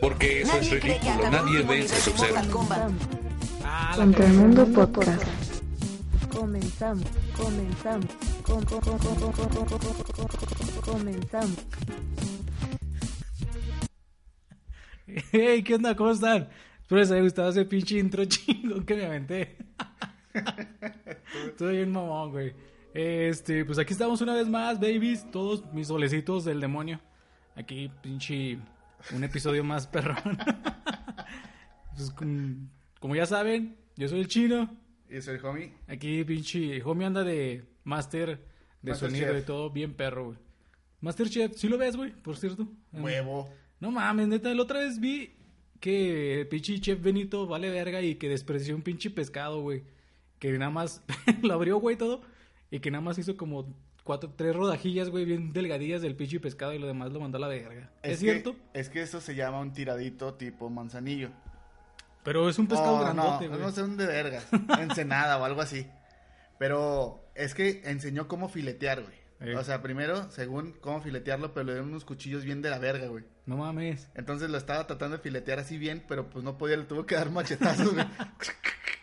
Porque eso Nadie es ridículo. Nadie ve ese sub-zero. Contra el mundo podcast. Comenzamos, comenzamos, com, com, com, comenzamos. Hey, ¿qué onda? ¿Cómo están? Espero les haya gustado ese pinche intro chingo que me aventé. Estoy bien mamón, güey. Este, pues aquí estamos una vez más, babies. Todos mis solecitos del demonio. Aquí, pinche un episodio más perrón. Pues, com- como ya saben, yo soy el chino. Y soy el homie. Aquí, pinche, homie anda de máster de Master sonido Chef. y todo, bien perro, güey. Masterchef, ¿sí lo ves, güey? Por cierto. Huevo. No mames, neta, la otra vez vi que el pinche chef Benito vale verga y que despreció un pinche pescado, güey. Que nada más lo abrió, güey, todo. Y que nada más hizo como cuatro, tres rodajillas, güey, bien delgadillas del pinche pescado y lo demás lo mandó a la verga. ¿Es, que- cierto? Es que eso se llama un tiradito tipo manzanillo. Pero es un pescado Oh, grandote, no, güey. no sé dónde vergas. Ensenada o algo así. Pero es que enseñó cómo filetear, güey. Eh. O sea, primero, según cómo filetearlo, pero le dieron unos cuchillos bien de la verga, güey. No mames. Entonces lo estaba tratando de filetear así bien, pero pues no podía, le tuvo que dar machetazos, güey.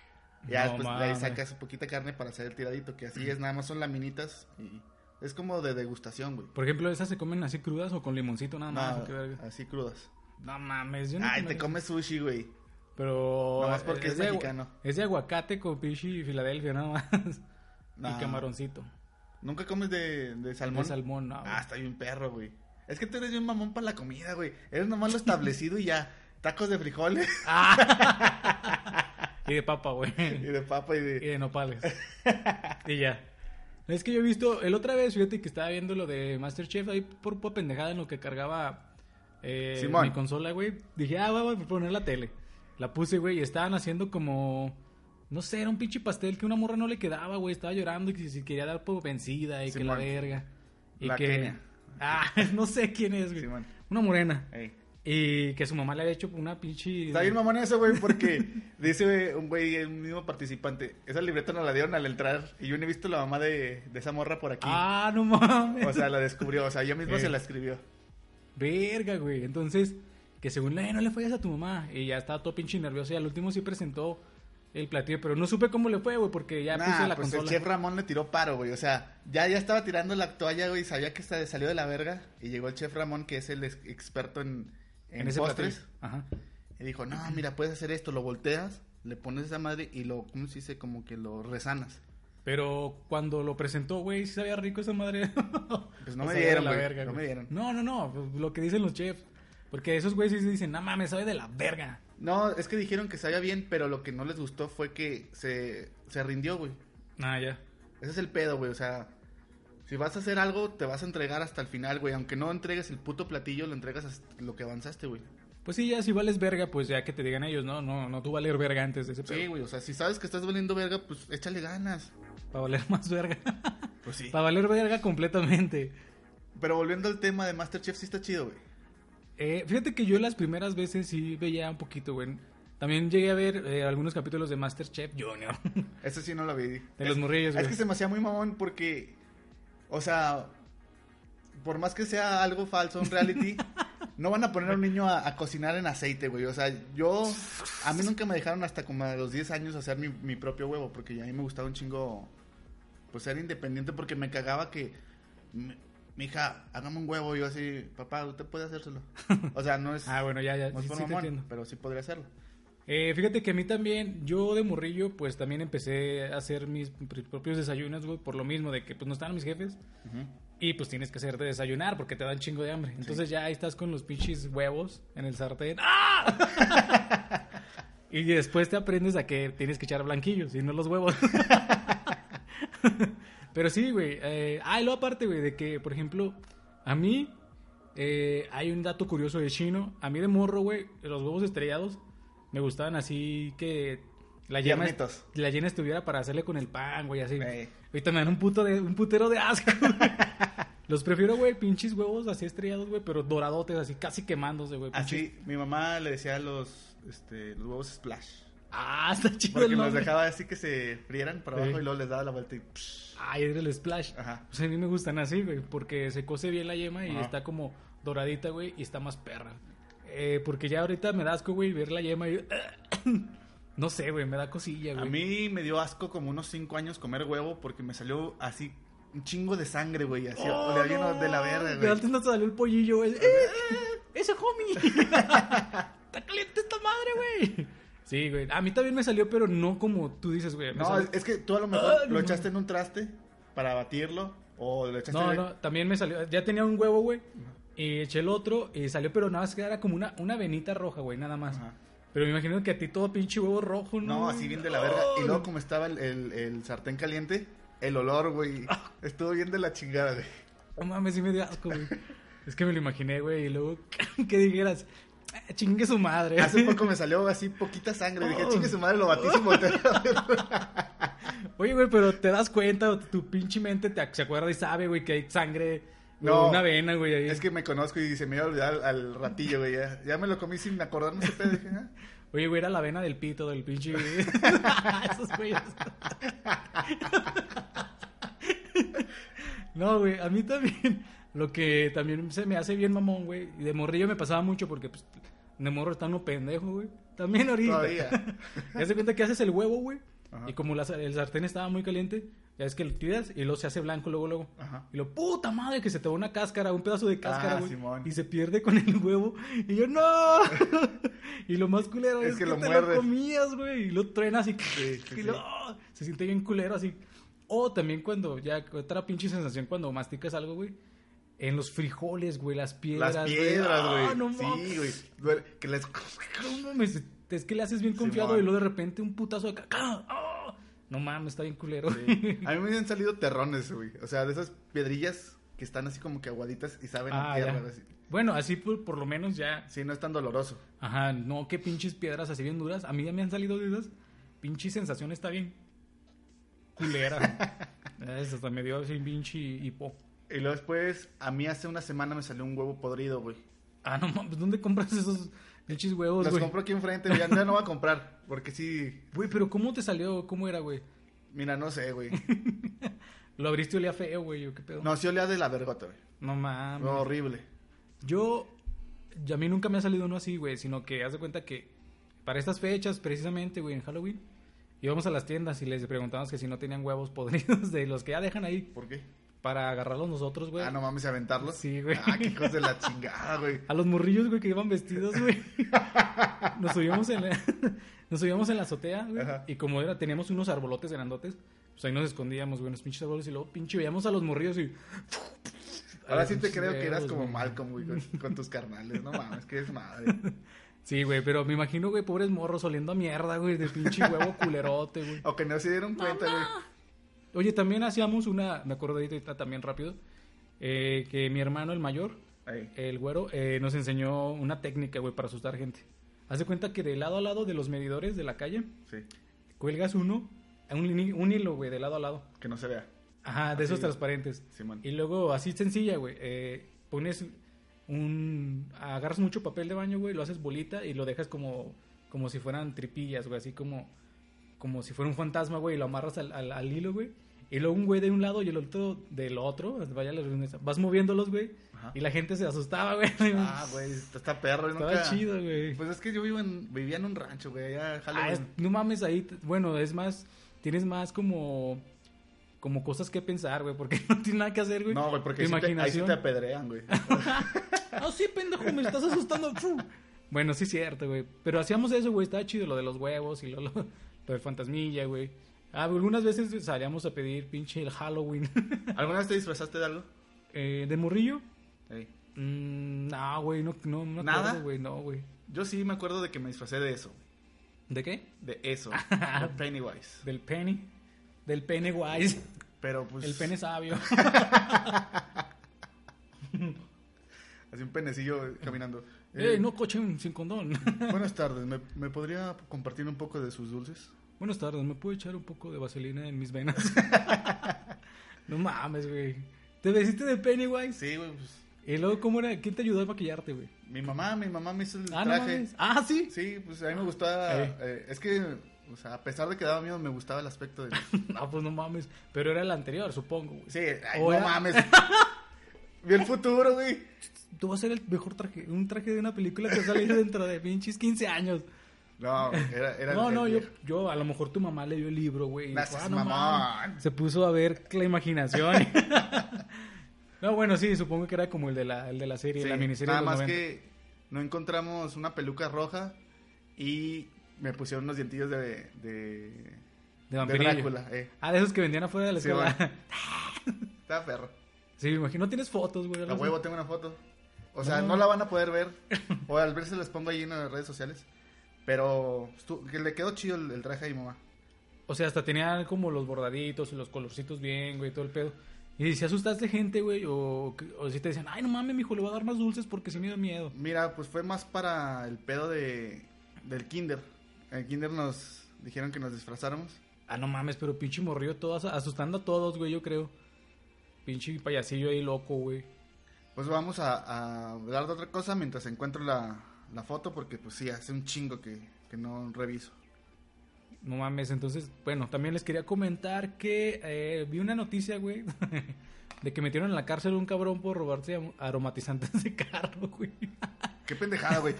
ya No después de mames. sacas poquita carne para hacer el tiradito, que así es, nada más son laminitas y es como de degustación, güey. Por ejemplo, ¿esas se comen así crudas o con limoncito nada más? No, así crudas. No mames, yo no Ay, te comes sushi, güey. Pero. Nomás porque es de mexicano. Es de aguacate con pinche Filadelfia, nada más. No. Y camaroncito. ¿Nunca comes de, de salmón? De salmón, no. güey. Ah, está bien perro, güey. Es que tú eres bien mamón para la comida, güey. Eres nomás lo establecido y ya. Tacos de frijoles Y de papa, güey. y de papa y Y de... de nopales. y ya. Es que yo he visto, el otra vez, fíjate que estaba viendo lo de Masterchef ahí por, por pendejada en lo que cargaba eh, mi consola, güey. Dije, ah, voy a poner la tele. La puse, güey, y estaban haciendo como. No sé, era un pinche pastel que una morra no le quedaba, güey. Estaba llorando y que si quería dar por vencida y que la verga. Y La que. Kenia. Ah, no sé quién es, güey. Simón. Una morena. Ey. Y que su mamá le había hecho una pinche. Está bien mamón eso, güey, porque dice güey, un güey, el mismo participante, esa libreta nos la dieron al entrar y yo no he visto la mamá de, de esa morra por aquí. Ah, no mames. O sea, la descubrió, o sea, ella misma Eh. se la escribió. Verga, güey. Entonces, que según "Eh, no le fallas a tu mamá. Y ya estaba todo pinche nervioso. Y al último sí presentó el platillo. Pero no supe cómo le fue, güey, porque ya Nah, puse la pues consola. el chef Ramón le tiró paro, güey. O sea, ya, ya estaba tirando la toalla, güey. Sabía que sa- salió de la verga. Y llegó el chef Ramón, que es el ex- experto en, en, en ese postres. Ajá. Y dijo, no, mira, puedes hacer esto. Lo volteas, le pones esa madre y lo, ¿cómo se dice? Como que lo resanas. Pero cuando lo presentó, güey, sí sabía rico esa madre. Pues no me dieron, la verga, no me dieron. No, no, no. pues, lo que dicen los chefs. Porque esos güeyes sí dicen, no mames, sabe de la verga. No, es que dijeron que sabía bien, pero lo que no les gustó fue que se, se rindió, güey. Ah, ya. Ese es el pedo, güey. O sea, si vas a hacer algo, te vas a entregar hasta el final, güey. Aunque no entregues el puto platillo, lo entregas hasta lo que avanzaste, güey. Pues sí, ya si vales verga, pues ya que te digan ellos, no, no, no tú valer verga antes de ese Sí, güey. O sea, si sabes que estás valiendo verga, pues échale ganas. Para valer más verga. Pues sí. Para valer verga completamente. Pero volviendo al tema de Masterchef, sí está chido, güey. Eh, fíjate que yo las primeras veces sí veía un poquito, güey. También llegué a ver eh, algunos capítulos de Masterchef Junior. Ese sí no lo vi. De los morrillos, Es güey. que se me hacía muy mamón porque, o sea, por más que sea algo falso, un reality, no van a poner a un niño a, a cocinar en aceite, güey. O sea, yo, a mí nunca me dejaron hasta como a los 10 años hacer mi, mi propio huevo porque a mí me gustaba un chingo, pues ser independiente porque me cagaba que, mi, mi hija, hágame un huevo. Y yo así, papá, usted puede hacérselo. O sea, no es, ah, bueno, ya, ya. no es sí, por sí mamón, pero sí podría hacerlo. Eh, fíjate que a mí también, yo de morrillo, pues también empecé a hacer mis pr- propios desayunos, güey, por lo mismo de que pues no estaban mis jefes. Y pues tienes que hacerte desayunar porque te dan chingo de hambre. Entonces ya ahí estás con los pinches huevos en el sartén. ¡Ah! y después te aprendes a que tienes que echar blanquillos y no los huevos. Pero sí, güey. Eh, ah, y luego aparte, güey, de que, por ejemplo, a mí eh, hay un dato curioso de chino. A mí de morro, güey, los huevos estrellados me gustaban así que la la yema estuviera para hacerle con el pan, güey, así. Ey. Ahorita me dan un, puto de, un putero de asco. Los prefiero, güey, pinches huevos así estrellados, güey, pero doradotes, así casi quemándose, güey. pinches- Así, mi mamá le decía los, este, los huevos splash. Ah, está chido Porque el los dejaba así que se frieran para Sí. abajo y luego les daba la vuelta y... psh. Ay, es el splash. Ajá. Pues a mí me gustan así, güey, porque se cose bien la yema y Ajá. está como doradita, güey, y está más perra. Eh, porque ya ahorita me da asco, güey, ver la yema y... No sé, güey, me da cosilla, A güey. mí me dio asco como unos 5 años comer huevo porque me salió así un chingo de sangre, güey. Así, Oh, olía bien no, de la verga, Pero güey. antes no salió el pollillo, güey. ¡Eh, eh, ¡Ese homie! ¡Está caliente esta madre, güey! Sí, güey. A mí también me salió, pero no como tú dices, güey. No, salió- es, que tú a lo mejor lo no. echaste en un traste para batirlo o lo echaste No, de- no, también me salió. Ya tenía un huevo, güey. Y eché el otro y salió, pero nada más que era como una, una venita roja, güey, nada más. Ajá. Pero me imagino que a ti todo pinche huevo rojo, ¿no? No, así bien de la verga. Y luego como estaba el, el- el sartén caliente, el olor, güey, estuvo bien de la chingada, güey. No mames, sí me dio asco, güey. Es que me lo imaginé, güey, y luego que dijeras, "Ah, chingue su madre. Hace poco me salió así poquita sangre. Dije, Oh. chingue su madre, lo batí. Oye, güey, pero te das cuenta, tu pinche mente te, se acuerda y sabe, güey, que hay sangre. No. una vena, güey, ahí. Es que me conozco y se me iba a olvidar al, al ratillo, güey. Ya, ya me lo comí sin acordarme ese pedo. Ah. Oye, güey, era la vena del pito, del pinche. Esos güeyes. no, güey, a mí también. Lo que también se me hace bien mamón, güey. Y de morrillo me pasaba mucho porque, pues, de morro está uno pendejo, güey. También ahorita. Todavía. Ya se cuenta que haces el huevo, güey. Ajá. Y como la- el sartén estaba muy caliente, ya es que lo tiras y luego se hace blanco luego, luego. Ajá. Y lo puta madre que se te va una cáscara, un pedazo de cáscara, Ah, güey. Y se pierde con el huevo. Y yo, ¡no! y lo más culero es, Es que que, lo te muerdes. lo comías, güey. Y lo truenas y, sí, y sí. lo- se siente bien culero así. O también cuando, ya, otra pinche sensación cuando masticas algo, güey. En los frijoles, güey, las piedras. Las güey. piedras, Ah, güey. no sí, güey. Que les... No mames, es que le haces bien confiado y luego de repente un putazo de caca. ¡Ah! No mames, está bien culero. Sí. A mí me han salido terrones, güey. O sea, de esas piedrillas que están así como que aguaditas y saben a Ah, tierra. así. Bueno, así por, por lo menos ya. Sí, no es tan doloroso. Ajá, no, qué pinches piedras así bien duras. A mí ya me han salido dudas. Pinche sensación está bien culera. Es, hasta me dio así pinche hipo. Y luego después, a mí hace una semana me salió un huevo podrido, güey. Ah, no mames, ¿dónde compras esos pinches huevos, Los güey? compro aquí enfrente, ya, ya no voy a comprar. Porque sí, Güey, pero ¿cómo te salió? ¿Cómo era, güey? mira, no sé, güey. Lo abriste y olía feo, güey, ¿o qué pedo? No, sí olía de la vergota, güey. No mames. No, horrible. Yo, y a mí nunca me ha salido uno así, güey, sino que haz de cuenta que para estas fechas, precisamente, güey, en Halloween, íbamos a las tiendas y les preguntábamos que si no tenían huevos podridos de los que ya dejan ahí ¿Por qué? Para agarrarlos nosotros, güey. Ah, no mames, ¿y aventarlos. Sí, güey. Ah, qué hijos de la chingada, güey. A los morrillos, güey, que iban vestidos, güey. Nos subíamos en la, nos subíamos en la azotea, güey. Ajá. Y como era, teníamos unos arbolotes grandotes, pues ahí nos escondíamos, güey, en los pinches árboles y luego pinche veíamos a los morrillos y... Ahora sí te creo que eras como güey. Malcolm, güey, con, con tus carnales. No mames, que es madre. Sí, güey, pero me imagino, güey, pobres morros oliendo a mierda, güey, de pinche huevo culerote, güey. O que no se dieron cuenta, güey. Oye, también hacíamos una, me acuerdo de ahorita también rápido, eh, que mi hermano, el mayor, Ahí. el güero, eh, nos enseñó una técnica, güey, para asustar gente. Haz de cuenta que de lado a lado de los medidores de la calle, Sí, cuelgas uno, un, hilo, güey, de lado a lado. que no se vea. Ajá, de Así. esos transparentes. Simón. Y luego, así sencilla, güey, eh, pones un... Agarras mucho papel de baño, güey, lo haces bolita y lo dejas como, como si fueran tripillas, güey, así como, como si fuera un fantasma, güey, y lo amarras al, al, al hilo, güey. Y luego un güey de un lado y el otro del otro, vaya la vas moviéndolos, güey, y la gente se asustaba, güey. Ah, güey, está perro. Estaba nunca- chido, güey. Pues es que yo vivo en, vivía en un rancho, güey, allá Ah, es- no mames, ahí, bueno, es más, tienes más como, como cosas que pensar, güey, porque no tienes nada que hacer, güey. No, güey, porque ahí sí te- ahí sí imaginación. te apedrean, güey. Ah, sí, pendejo, me estás asustando. Bueno, sí cierto, güey. Pero hacíamos eso, güey. Estaba chido lo de los huevos y lo, lo, lo del fantasmilla, güey. Ah, algunas veces salíamos a pedir pinche el Halloween. ¿Alguna vez te disfrazaste de algo? eh, ¿De morrillo? Mm, no, güey, no, no, no ¿Nada? acuerdo, güey, no, güey. Yo sí me acuerdo de que me disfracé de eso. ¿De qué? De eso. de Pennywise. Del penny. Del pene wise. Pero pues. El pene sabio. Así un penecillo caminando. Ey, Eh, no cochen sin condón. Buenas tardes, ¿Me, me podría compartir un poco de sus dulces? Buenas tardes, ¿me puedo echar un poco de vaselina en mis venas? no mames, güey. ¿Te vestiste de Pennywise? Sí, güey, pues. Y luego, ¿cómo era? ¿Quién te ayudó a maquillarte, güey? Mi mamá, mi mamá me hizo el Ah, no traje. mames. Ah, sí. Sí, pues a mí me gustaba. Eh. eh, es que, o sea, a pesar de que daba miedo, me gustaba el aspecto de. No, pues no mames. Pero era el anterior, supongo, güey. Sí, ay, no era- mames. Vi el futuro, güey. Tú vas a ser el mejor traje, un traje de una película que sale dentro de pinches 15 años. No, era, era No, el- no, el yo, yo, a lo mejor tu mamá leyó el libro, güey. "Ah, no mamón". mames". Se puso a ver la imaginación. no, bueno, sí, supongo que era como el de la, el de la serie, Sí, la miniserie nada de los más 90. que no encontramos una peluca roja y me pusieron unos dientillos de, de, De de. Drácula. Eh. Ah, de esos que vendían afuera de la Sí, escuela. bueno. Está perro. Sí, me imagino, no tienes fotos, güey. A huevo tengo una foto. O sea, No. no. la van a poder ver. O al ver se les pongo ahí en las redes sociales. Pero estu- que le quedó chido el, el traje a mi mamá. O sea, hasta tenían como los bordaditos y los colorcitos bien, güey, todo el pedo. Y si asustaste gente, güey, o, o si te decían, ay, no mames, mijo, le voy a dar más dulces porque sí me da miedo. Mira, pues fue más para el pedo de del kinder. En el kinder nos dijeron que nos disfrazáramos. Ah, no mames, pero pinche morrillo todo as- asustando a todos, güey, yo creo. Pinche payasillo ahí loco, güey. Pues vamos a, a hablar de otra cosa mientras encuentro la, la foto porque pues sí, hace un chingo que, que no reviso. No mames, entonces, bueno, también les quería comentar que eh, vi una noticia, güey, de que metieron en la cárcel a un cabrón por robarse aromatizantes de carro, güey. Qué pendejada, güey.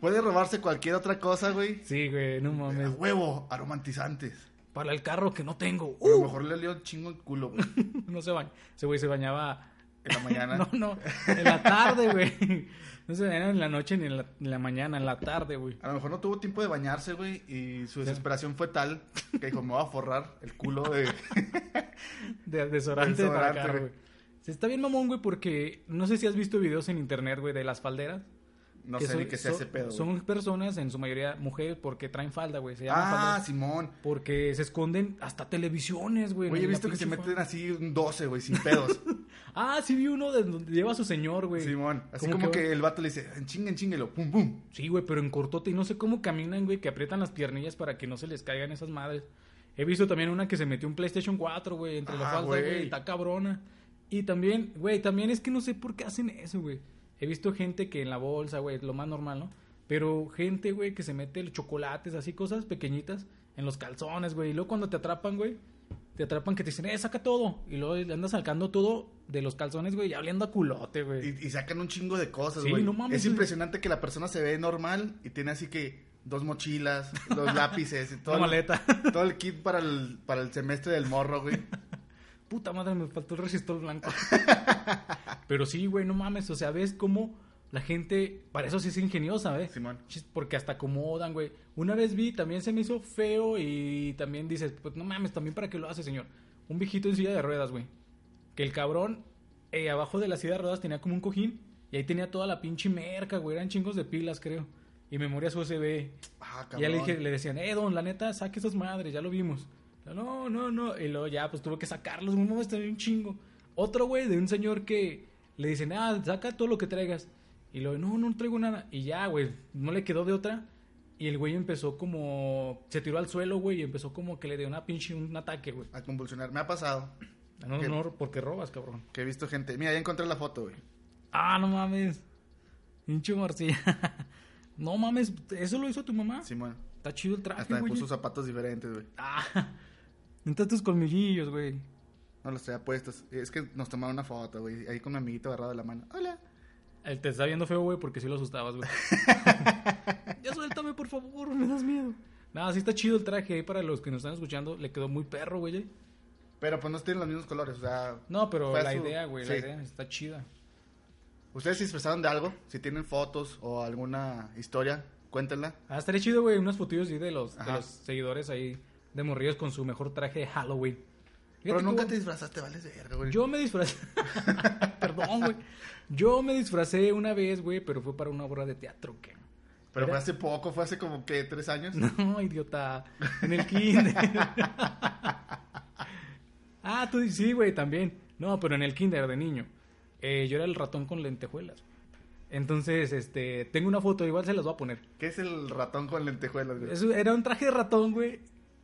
Puede robarse cualquier otra cosa, güey. Sí, güey, no A mames. huevo, aromatizantes. Para el carro que no tengo. A lo ¡Uh! mejor le dio un chingo el culo, güey. No se baña. Ese güey se bañaba En la mañana. No, no, en la tarde, güey. No se bañaba en la noche ni en la, en la mañana, en la tarde, güey. A lo mejor no tuvo tiempo de bañarse, güey, y su desesperación fue tal que dijo, me voy a forrar el culo de... De desodorante para güey. Se está bien mamón, güey, porque no sé si has visto videos en internet, güey, de las falderas. No que sé son- ni qué son- ese pedo. Son personas, en su mayoría mujeres, porque traen falda, güey. Se llaman Ah. Simón. Porque se esconden hasta televisiones, güey. Güey, he la visto que se meten falda. así un 12, güey, sin pedos. Ah, sí vi uno de donde lleva a su señor, güey. Simón. Así Como que- que, el vato le dice, en chingue, en chingue, y lo pum, pum. Sí, güey, pero en cortote. Y no sé cómo caminan, güey, que aprietan las piernillas para que no se les caigan esas madres. He visto también una que se metió un PlayStation 4, güey, entre la Ah, falda, güey. güey. Está cabrona. Y también, güey, también es que no sé por qué hacen eso, güey. He visto gente que en la bolsa, güey, lo más normal, ¿no? Pero gente, güey, que se mete los chocolates, así cosas pequeñitas, en los calzones, güey. Y luego cuando te atrapan, güey, te atrapan que te dicen, eh, saca todo. Y luego le andas sacando todo de los calzones, güey, ya oliendo a culote, güey. Y, y sacan un chingo de cosas, Sí, güey. no mames, es impresionante que la persona se ve normal y tiene así que dos mochilas, dos lápices, y todo, el, maleta. todo el kit para el, para el semestre del morro, güey. Puta madre, me faltó el resistor blanco. Pero sí, güey, no mames. O sea, ves cómo la gente, para eso sí es ingeniosa, ¿ves? Simón. Porque hasta acomodan, güey. Una vez vi, también se me hizo feo y también dices, pues no mames, también para qué lo hace, señor. Un viejito en silla de ruedas, güey. Que el cabrón, eh, abajo de la silla de ruedas tenía como un cojín y ahí tenía toda la pinche merca, güey. Eran chingos de pilas, creo. Y memorias USB. Ah, Y ya le, cabrón. dije, le decían, eh, don, la neta, saque esas madres, ya lo vimos. No, no, no. Y luego ya, pues tuvo que sacarlos, un momento un chingo. Otro güey de un señor que le dicen, ah, saca todo lo que traigas. Y luego, no, no traigo nada. Y ya, güey, no le quedó de otra. Y el güey empezó como, se tiró al suelo, güey, y empezó como que le dio una pinche, un ataque, güey. A convulsionar. Me ha pasado No, ¿Qué? no, porque robas, cabrón. que he visto gente. Mira, ya encontré la foto, güey. Ah, no mames. Pinche morcilla. no mames, ¿eso lo hizo tu mamá? Simón. Está chido el traje, Hasta me güey. puso zapatos diferentes, güey. Ah, entonces tus colmillillos, güey. No los traía puestos. Es que nos tomaron una foto, güey. Ahí con mi amiguito agarrado de la mano. Hola. Él te está viendo feo, güey, porque sí lo asustabas, güey. ya suéltame, por favor, me das miedo. Nada, sí está chido el traje ahí para los que nos están escuchando. Le quedó muy perro, güey. Pero pues no tienen los mismos colores, o sea... No, pero la su- idea, güey, la idea está chida. ¿Ustedes se disfrazaron de algo? Si tienen fotos o alguna historia, cuéntenla. Ah, estaría chido, güey, unas fotillos ahí de los, de los seguidores ahí de morrillos con su mejor traje de Halloween. Pero nunca cómo- te disfrazaste, vales de verga, güey. Yo me disfracé. Perdón, güey. Yo me disfracé una vez, güey, pero fue para una obra de teatro, ¿qué? Pero Era- fue hace poco, fue hace como que tres años. No, idiota. En el kinder. ah, tú sí, güey, también. No, pero en el kinder de niño. Eh, yo era el ratón con lentejuelas. Entonces, este, tengo una foto, igual se las voy a poner. ¿Qué es el ratón con lentejuelas, güey? Eso era un traje de ratón, güey,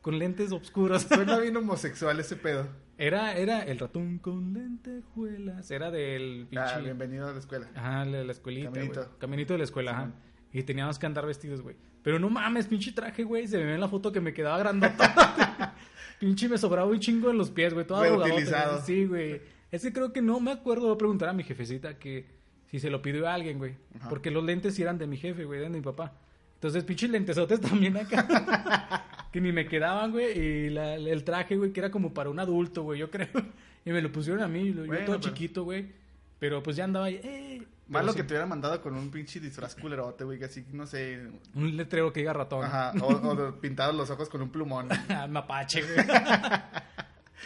con lentes oscuros. Suena bien homosexual ese pedo. Era, era el ratón con lentejuelas. Era del Ah, pinche- bienvenido a la escuela. Ajá, la, la escuelita, Caminito. Caminito. Caminito de la escuela, ajá. Y teníamos que andar vestidos, güey. Pero no mames, pinche traje, güey. Se me ve en la foto que me quedaba grandota. pinche me sobraba un chingo en los pies, güey. Todo güey. Sí, güey. Ese creo que no me acuerdo, voy a preguntar a mi jefecita que si se lo pidió a alguien, güey. Porque los lentes sí eran de mi jefe, güey, eran de mi papá. Entonces, pinches lentesotes también acá. Que ni me quedaban, güey. Y la- el traje, güey, que era como para un adulto, güey, yo creo. Y me lo pusieron a mí, yo Bueno, todo pero- chiquito, güey. Pero pues ya andaba ahí, eh. Malo que te hubiera mandado con un pinche disfraz culerote, güey, que así, no sé. Un letrero que diga ratón. Ajá, o, o pintados los ojos con un plumón. Mapache, güey.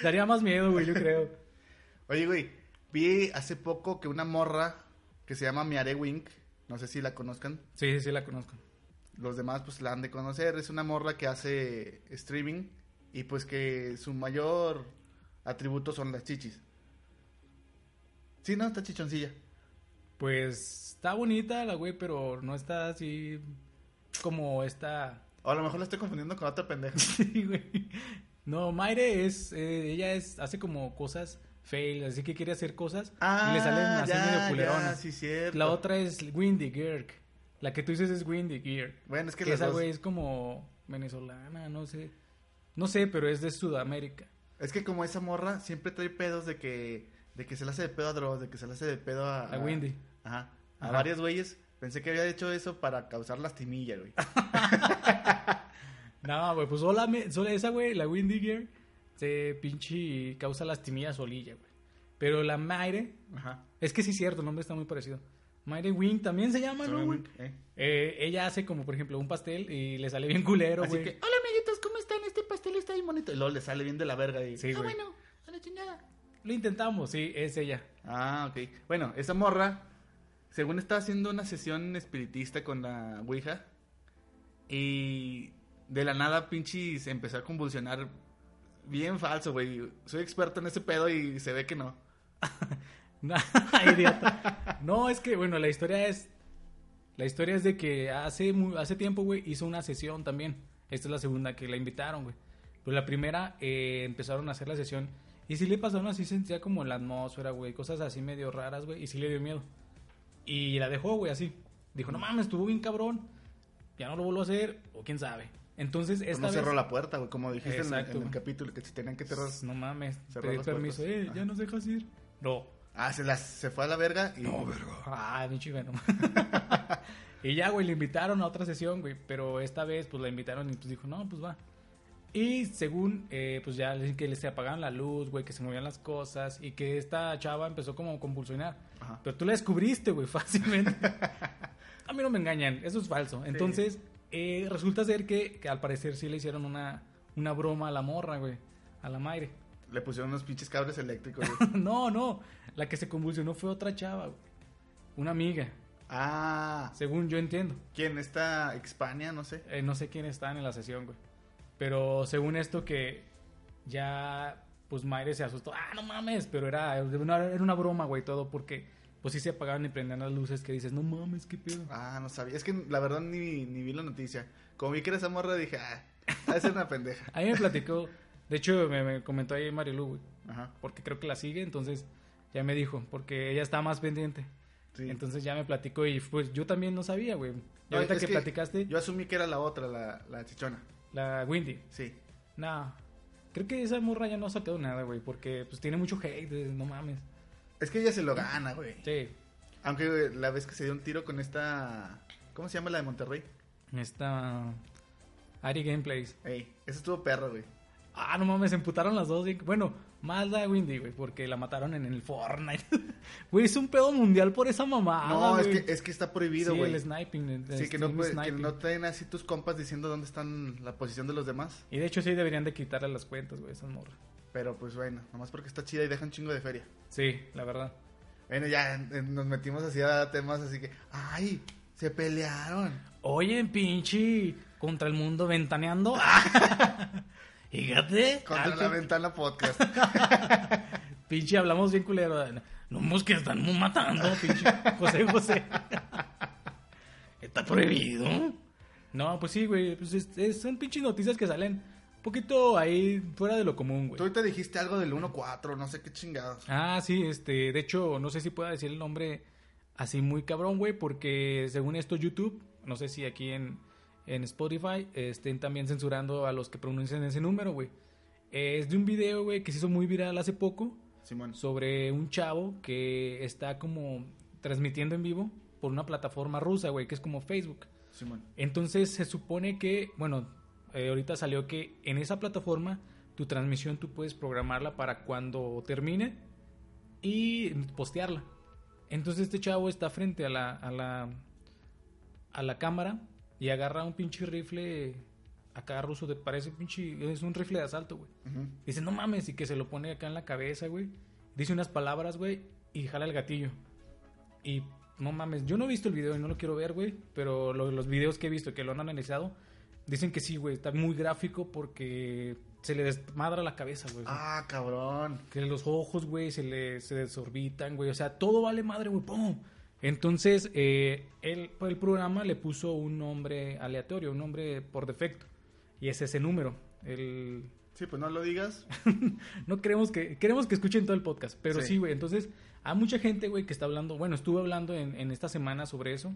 Daría más miedo, güey, yo creo. Oye, güey, vi hace poco que una morra que se llama Miare Wink, no sé si la conozcan, Sí, sí, sí, la conozco. Los demás pues la han de conocer, es una morra que hace streaming y pues que su mayor atributo son las chichis. Sí, no, está chichoncilla. Pues está bonita la güey, pero no está así como esta. O a lo mejor la estoy confundiendo con otra pendeja. Sí, güey. No, Maire es. eh, ella es hace como cosas fail, así que quiere hacer cosas y le salen así medio culeronas. Ah, sí, cierto. La otra es Windy Girk. La que tú dices es Windy Girk. Bueno, es que, Que esa dos- güey es como venezolana, no sé. No sé, pero es de Sudamérica. Es que como esa morra siempre trae pedos de que de que se le hace de pedo a Dross, de que se le hace de pedo a... A Windy. Ajá. A Ajá. varios güeyes. Pensé que había hecho eso para causar lastimilla, güey. No, güey, pues sola esa, güey, la Windy Gear, se pinche causa lastimilla solilla, güey. Pero la Maire, Ajá. es que sí es cierto, el nombre está muy parecido. Maire Wing también se llama, ¿no, güey? ¿eh? Eh, ella hace como, por ejemplo, un pastel y le sale bien culero, Así güey. que, hola amiguitos, ¿cómo están? Este pastel está bien bonito. Y luego le sale bien de la verga y... Sí, ah, bueno, a la chingada. Lo intentamos, sí, es ella. Ah, ok. Bueno, esa morra, según estaba haciendo una sesión espiritista con la Ouija, y de la nada, pinche, se empezó a convulsionar bien falso, güey. Soy experto en ese pedo y se ve que no. No, idiota. No, es que, bueno, la historia es. La historia es de que hace, hace tiempo, güey, hizo una sesión también. Esta es la segunda que la invitaron, güey. Pero la primera eh, empezaron a hacer la sesión. Y sí le pasaron así, sentía como la atmósfera, güey. Cosas así medio raras, güey. Y sí le dio miedo. Y la dejó, güey, así. Dijo, no mames, estuvo bien cabrón. Ya no lo vuelvo a hacer. O quién sabe. Entonces, Pues esta no vez. cerró la puerta, güey, como dijiste en el- en, capítulo, que si tenían que cerrar. No mames, Cerró pedir permiso. Eh, ya nos dejas ir. No. Ah, se, las, se fue a la verga y... Ah, mi chiveno. y ya, güey, le invitaron a otra sesión, güey. Pero esta vez, pues la invitaron y pues dijo, no, pues va. Y según, eh, pues ya le dicen que les apagaban la luz, güey, que se movían las cosas y que esta chava empezó como a convulsionar. Ajá. Pero tú la descubriste, güey, fácilmente. a mí no me engañan, eso es falso. Entonces, eh, resulta ser que, que al parecer sí le hicieron una, una broma a la morra, güey, a la Mayre. Le pusieron unos pinches cables eléctricos, güey. no, no, la que se convulsionó fue otra chava, güey. Una amiga, ah, según yo entiendo. ¿quién? ¿Esta Expania? No sé. Eh, no sé quién estaban en la sesión, güey. Pero según esto que ya, pues Mayre se asustó. Ah, no mames, pero era, era una, broma, güey, todo porque pues sí se apagaban y prendían las luces que dices, no mames, qué pedo. Ah, no sabía. Es que la verdad ni, ni vi la noticia. Como vi que era esa morra, dije, ah, ser una pendeja. A mí me platicó, de hecho me, me comentó ahí Marilu, güey, Ajá. porque creo que la sigue, entonces ya me dijo, porque ella está más pendiente. Sí. Entonces ya me platicó y pues yo también no sabía, güey. No, ahorita que, platicaste, Yo asumí que era la otra, la, la chichona. la Windy. Sí. No, creo que esa morra ya no ha sacado nada, güey, porque pues tiene mucho hate, no mames. Es que ella se lo gana, güey. Sí, Aunque güey, la vez que se dio un tiro con esta. ¿Cómo se llama la de Monterrey? está Ari Gameplays. Ey, eso estuvo perro, güey. Ah, no mames, se emputaron las dos. Bueno, más la Windy, güey, porque la mataron en el Fortnite. Güey, es un pedo mundial por esa mamada. no, es que, es que está prohibido, Sí, güey. el sniping. el Sí, que no, puede- que no traen así tus compas diciendo dónde están la posición de los demás. Y de hecho sí deberían de quitarle las cuentas, güey, esas morras. Pero pues bueno, nomás porque está chida y deja un chingo de feria. Sí, la verdad. Bueno, ya eh, nos metimos así a temas así que, ay, se pelearon. Oye, pinche, contra el mundo ventaneando. Fíjate. Contra alto. la ventana podcast. Pinche, hablamos bien culero. No, que están matando, pinche. José José. Está prohibido. No, pues sí, güey. Pues es- es- son pinches noticias que salen un poquito ahí fuera de lo común, güey. Tú ahorita dijiste algo del 1-4, no sé qué chingados. Ah, sí, este. De hecho, no sé si pueda decir el nombre así muy cabrón, güey, porque según esto, YouTube, no sé si aquí en, en Spotify estén también censurando a los que pronuncian ese número, güey. Es de un video, güey, que se hizo muy viral hace poco. Simón. sobre un chavo que está como transmitiendo en vivo por una plataforma rusa, güey, que es como Facebook. Simón. Entonces se supone que, bueno, eh, ahorita salió que en esa plataforma tu transmisión tú puedes programarla para cuando termine y postearla. Entonces este chavo está frente a la, a la, a la cámara y agarra un pinche rifle acá ruso, de, parece pinche, es un rifle de asalto, güey. Ujú. Dice, no mames, y que se lo pone acá en la cabeza, güey. Dice unas palabras, güey, y jala el gatillo. Y no mames, yo no he visto el video y no lo quiero ver, güey. Pero lo- los videos que he visto que lo han analizado, dicen que sí, güey, está muy gráfico porque se le desmadra la cabeza, güey. Ah, cabrón. Que los ojos, güey, se le se desorbitan, güey. O sea, todo vale madre, güey. ¡Pum! Entonces, eh, el, el programa le puso un nombre aleatorio, un nombre por defecto. Y es ese número. El, Sí, pues no lo digas. no queremos que queremos que escuchen todo el podcast, pero Sí. sí, güey. Entonces, hay mucha gente, güey, que está hablando. Bueno, estuve hablando en, en esta semana sobre eso.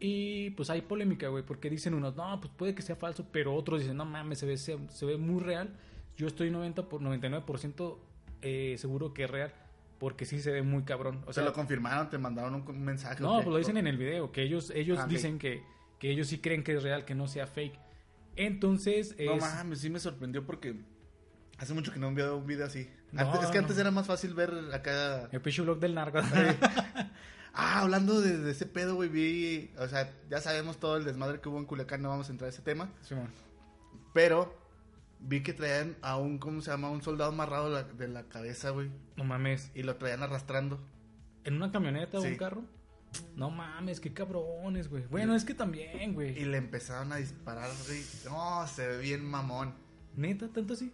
Y pues hay polémica, güey, porque dicen unos, no, pues puede que sea falso, pero otros dicen, no mames, se ve, se, se ve muy real. Yo estoy 90 por 99% eh, seguro que es real, porque sí se ve muy cabrón. O sea, lo confirmaron, te mandaron un, un mensaje. no, pues lo dicen en el video, que ellos, ellos Ah, dicen que, que ellos sí creen que es real, que no sea fake. Entonces, No es- mames, sí me sorprendió porque hace mucho que no veo un video así. No, Antes- es que no. antes era más fácil ver acá. el pinche blog del narco. Ah, hablando de, de ese pedo, güey, vi. O sea, ya sabemos todo el desmadre que hubo en Culiacán, no vamos a entrar a ese tema. Simón. Pero vi que traían a un, ¿cómo se llama? Un soldado amarrado de la, de la cabeza, güey. no mames. Y lo traían arrastrando. ¿En una camioneta o un carro? No mames, qué cabrones, güey. Bueno, es que también, Y güey. le empezaron a disparar, güey. No, se ve bien mamón. Neta, tanto así.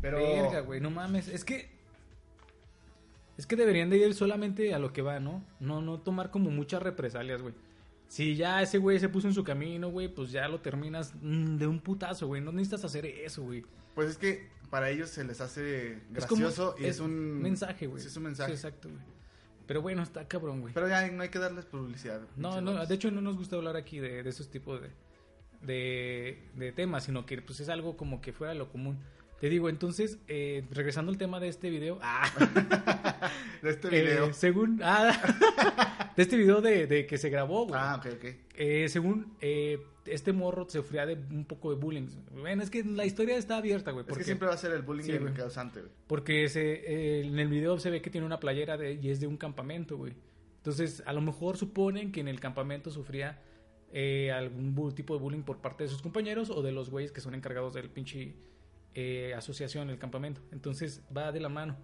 Pero. Verga, güey, no mames. Es que. Es que deberían de ir solamente a lo que va, ¿no? No, no tomar como muchas represalias, güey. Si ya ese güey se puso en su camino, güey, pues ya lo terminas mm, de un putazo, güey. No necesitas hacer eso, güey. Pues es que para ellos se les hace Es como- gracioso y es, un. mensaje, güey. Es un mensaje. Sí, exacto, güey. Pero bueno, está cabrón, güey. Pero ya no hay que darles publicidad. No, no, de hecho no nos gusta hablar aquí de, de esos tipos de, de, de temas, sino que pues es algo como que fuera lo común. Te digo, entonces, eh, regresando al tema de este video. Ah, De este eh, video. según. Ah, de este video de, de que se grabó, güey. ah, ok, ok. Eh, según eh, este morro sufría de un poco de bullying. Bueno, es que la historia está abierta, güey. Es Porque, que siempre va a ser el bullying Sí, el güey. causante, güey. porque se, eh, en el video se ve que tiene una playera de, y es de un campamento, güey. Entonces, a lo mejor suponen que en el campamento sufría eh, algún tipo de bullying por parte de sus compañeros o de los güeyes que son encargados del pinche eh, asociación, el campamento. Entonces, va de la mano.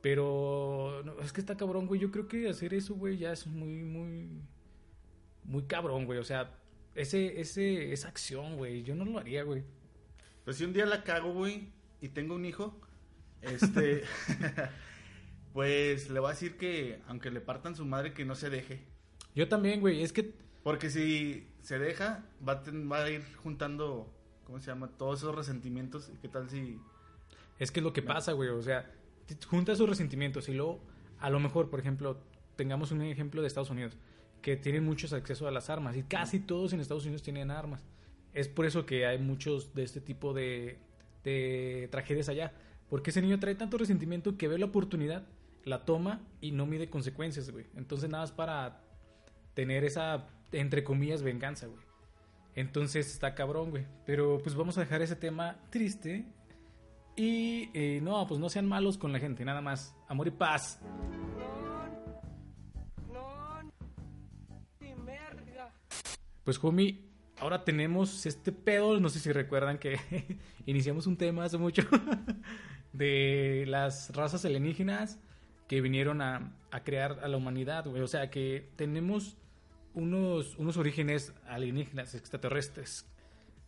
Pero no, es que está cabrón, güey. Yo creo que hacer eso, güey, ya es muy, muy, muy cabrón, güey. O sea, ese, ese, esa acción, güey, yo no lo haría, güey. Pues si un día la cago, güey, y tengo un hijo, este. pues le voy a decir que, aunque le partan su madre, que no se deje. Yo también, güey. Es que Porque si se deja, va a, ten- va a ir juntando, ¿cómo se llama? Todos esos resentimientos. ¿Y qué tal si.? Es que es lo que pasa, güey. O sea, junta sus resentimientos y luego, a lo mejor, por ejemplo, tengamos un ejemplo de Estados Unidos, que tienen muchos acceso a las armas y casi todos en Estados Unidos tienen armas. Es por eso que hay muchos de este tipo de, de tragedias allá. Porque ese niño trae tanto resentimiento que ve la oportunidad, la toma y no mide consecuencias, güey. Entonces nada más para tener esa, entre comillas, venganza, güey. Entonces está cabrón, güey. Pero pues vamos a dejar ese tema triste y eh, no, pues no sean malos con la gente, nada más. Amor y paz. Pues, homie, ahora tenemos este pedo. No sé si recuerdan que iniciamos un tema hace mucho de las razas alienígenas que vinieron a, a crear a la humanidad, güey. O sea, que tenemos unos, unos orígenes alienígenas, extraterrestres,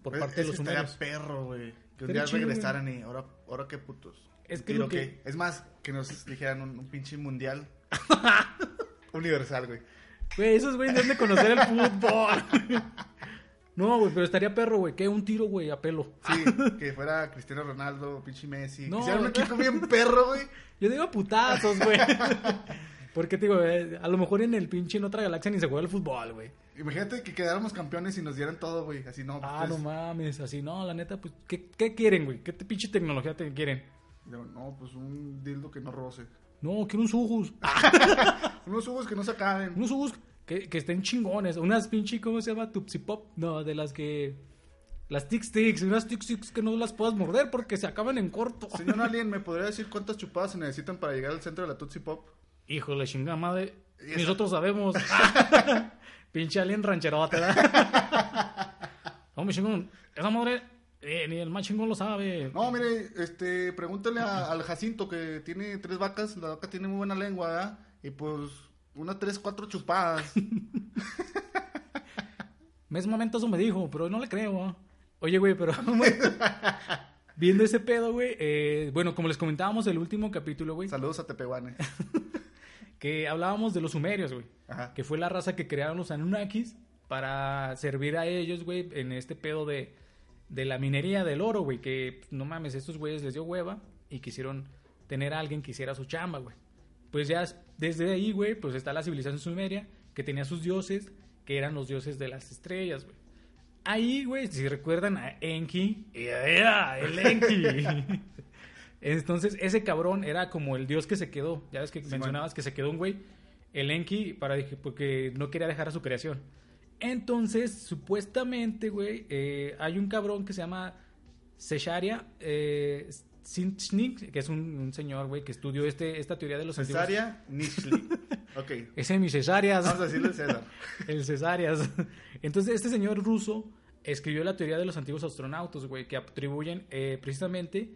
por Es- parte de los humanos. perro, güey. Que un día chido, regresaran y ahora, ahora qué putos. Es que tiro lo que- Es más, que nos dijeran un, un pinche mundial universal, güey. Güey, esos güeyes deben de conocer el fútbol. No, güey, pero estaría perro, güey. Que un tiro, güey, a pelo. Sí, que fuera Cristiano Ronaldo, pinche Messi. No, que hiciera un equipo bien perro, güey. Yo digo putazos, güey. Porque, te digo, eh, a lo mejor en el pinche en otra galaxia ni se juega el fútbol, güey. Imagínate que quedáramos campeones y nos dieran todo, güey. Así no. Ah, pues, no mames, así, no, la neta, pues, ¿qué, qué quieren, güey? ¿Qué te- pinche tecnología te quieren? Yo, no, pues un dildo que no roce. No, quiero unos ojos. Unos jugos que no se acaben. Unos ojos que, que estén chingones. Unas pinche, ¿cómo se llama? Tupsi Pop. No, de las que... Las Tic Sticks. Unas Tic Sticks que no las puedas morder porque se acaban en corto. Señor Alien, ¿me podría decir cuántas chupadas se necesitan para llegar al centro de la Tootsie Pop? Híjole, chingada madre. Y esa- Nosotros sabemos. pinche alien rancherote, ¿verdad? Hombre, chingón. Esa madre eh, ni el más chingón lo sabe. No, mire, este, pregúntale a- al Jacinto que tiene tres vacas. La vaca tiene muy buena lengua, ¿verdad? Y pues, unas tres, cuatro chupadas. Momento eso me dijo, pero no le creo. Oye, güey, pero... Viendo ese pedo, güey. eh, bueno, como les comentábamos el último capítulo, güey. Saludos a Tepehuane. Que hablábamos de los sumerios, güey. Ajá. Que fue la raza que crearon los Anunnakis para servir a ellos, güey, en este pedo de, de la minería del oro, güey. Que pues, no mames, estos güeyes les dio hueva y quisieron tener a alguien que hiciera su chamba, güey. Pues ya es- desde ahí, güey, pues está la civilización sumeria que tenía sus dioses, que eran los dioses de las estrellas, güey. Ahí, güey, si recuerdan a Enki, ¡Ea, el Enki. Entonces, ese cabrón era como el dios que se quedó. Ya ves que mencionabas que se quedó un güey, el Enki, para, porque no quería dejar a su creación. Entonces, supuestamente, güey, eh, hay un cabrón que se llama Sesharia eh, Sinchnik, que es un, un señor, güey, que estudió este, esta teoría de los antiguos. Cesárea Nishli. Ok. Ese es mi Cesarias. Vamos a decirle César. El Cesáreas. Entonces, este señor ruso escribió la teoría de los antiguos astronautas, güey, que atribuyen eh, precisamente